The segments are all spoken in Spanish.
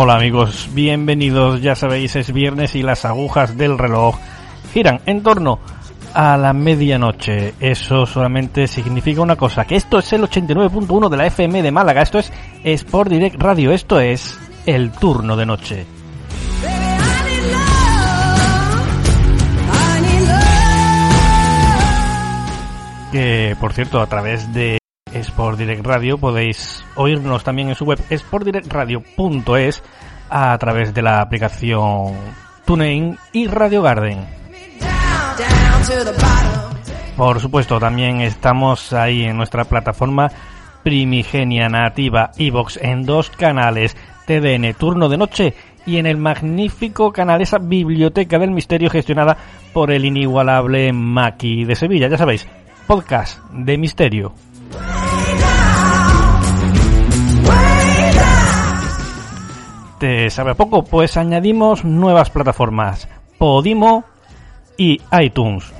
Hola amigos, bienvenidos, ya sabéis, es viernes y las agujas del reloj giran en torno a la medianoche. Eso solamente significa una cosa, que esto es el 89.1 de la FM de Málaga, esto es Sport Direct Radio, esto es el turno de noche. Que por cierto a través de Sport Direct Radio podéis oírnos también en su web sportdirectradio.es a través de la aplicación TuneIn y Radio Garden. Por supuesto, también estamos ahí en nuestra plataforma primigenia nativa iVox en dos canales, TDN Turno de Noche y en el magnífico canal esa Biblioteca del Misterio gestionada por el inigualable Maki de Sevilla, ya sabéis, podcast de misterio. ¿Te sabe a poco? Pues añadimos nuevas plataformas, Podimo y iTunes.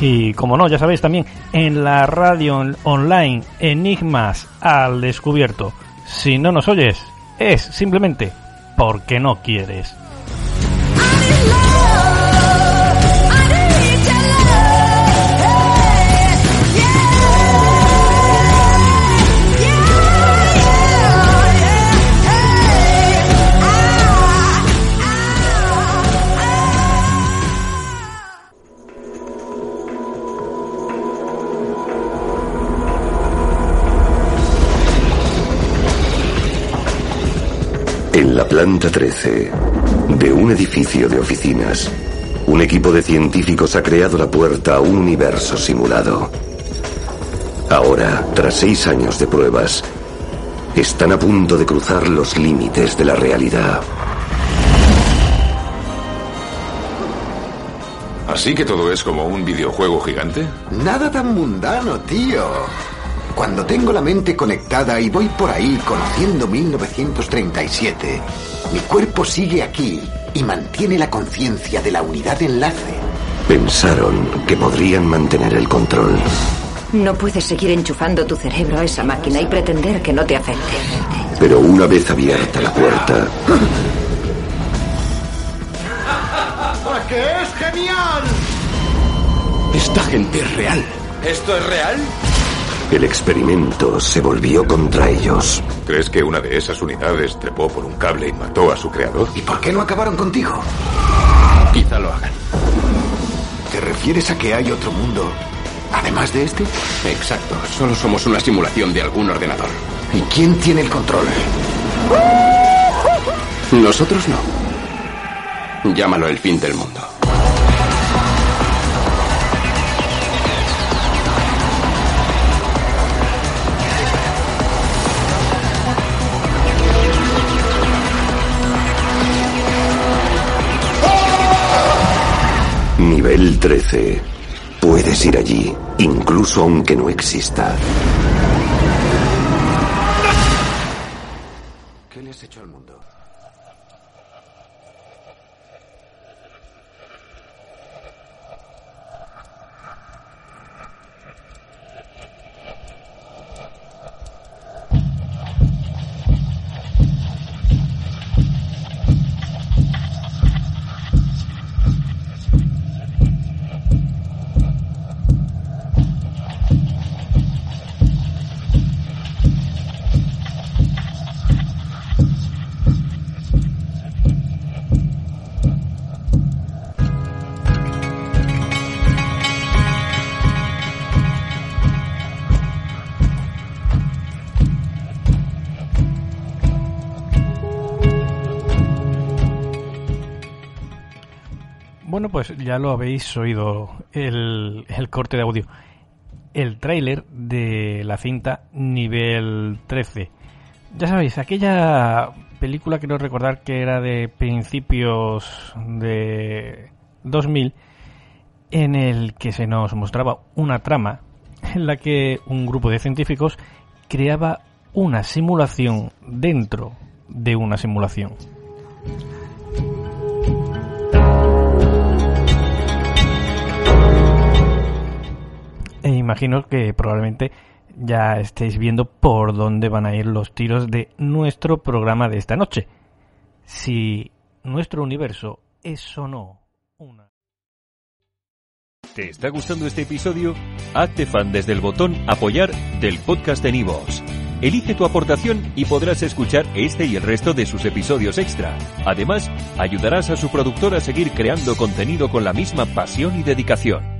Y como no, ya sabéis también en la radio on- online Enigmas al descubierto. Si no nos oyes, es simplemente porque no quieres. Planta 13 de un edificio de oficinas, un equipo de científicos ha creado la puerta a un universo simulado. Ahora, tras seis años de pruebas, están a punto de cruzar los límites de la realidad. ¿Así que todo es como un videojuego gigante? Nada tan mundano, tío. Cuando tengo la mente conectada y voy por ahí conociendo 1937, mi cuerpo sigue aquí y mantiene la conciencia de la unidad de enlace. Pensaron que podrían mantener el control. No puedes seguir enchufando tu cerebro a esa máquina y pretender que no te afecte. Pero una vez abierta la puerta, ¡Que es genial! Esta gente es real. ¿Esto es real? El experimento se volvió contra ellos. ¿Crees que una de esas unidades trepó por un cable y mató a su creador? ¿Y por qué no acabaron contigo? Quizá lo hagan. ¿Te refieres a que hay otro mundo ¿Además de este? Exacto, solo somos una simulación de algún ordenador. ¿Y quién tiene el control? Nosotros no. Llámalo el fin del mundo. Nivel 13. Puedes ir allí, incluso aunque no exista. ¿Qué le has hecho al mundo? Bueno, pues ya lo habéis oído el, el corte de audio. El tráiler de la cinta nivel 13. Ya sabéis, aquella película quiero recordar que era de principios de 2000 en el que se nos mostraba una trama en la que un grupo de científicos creaba una simulación dentro de una simulación. E imagino que probablemente ya estéis viendo por dónde van a ir los tiros de nuestro programa de esta noche. Si nuestro universo es o no una... ¿Te está gustando este episodio? Hazte fan desde el botón Apoyar del podcast de Nivos. Elige tu aportación y podrás escuchar este y el resto de sus episodios extra. Además, ayudarás a su productor a seguir creando contenido con la misma pasión y dedicación.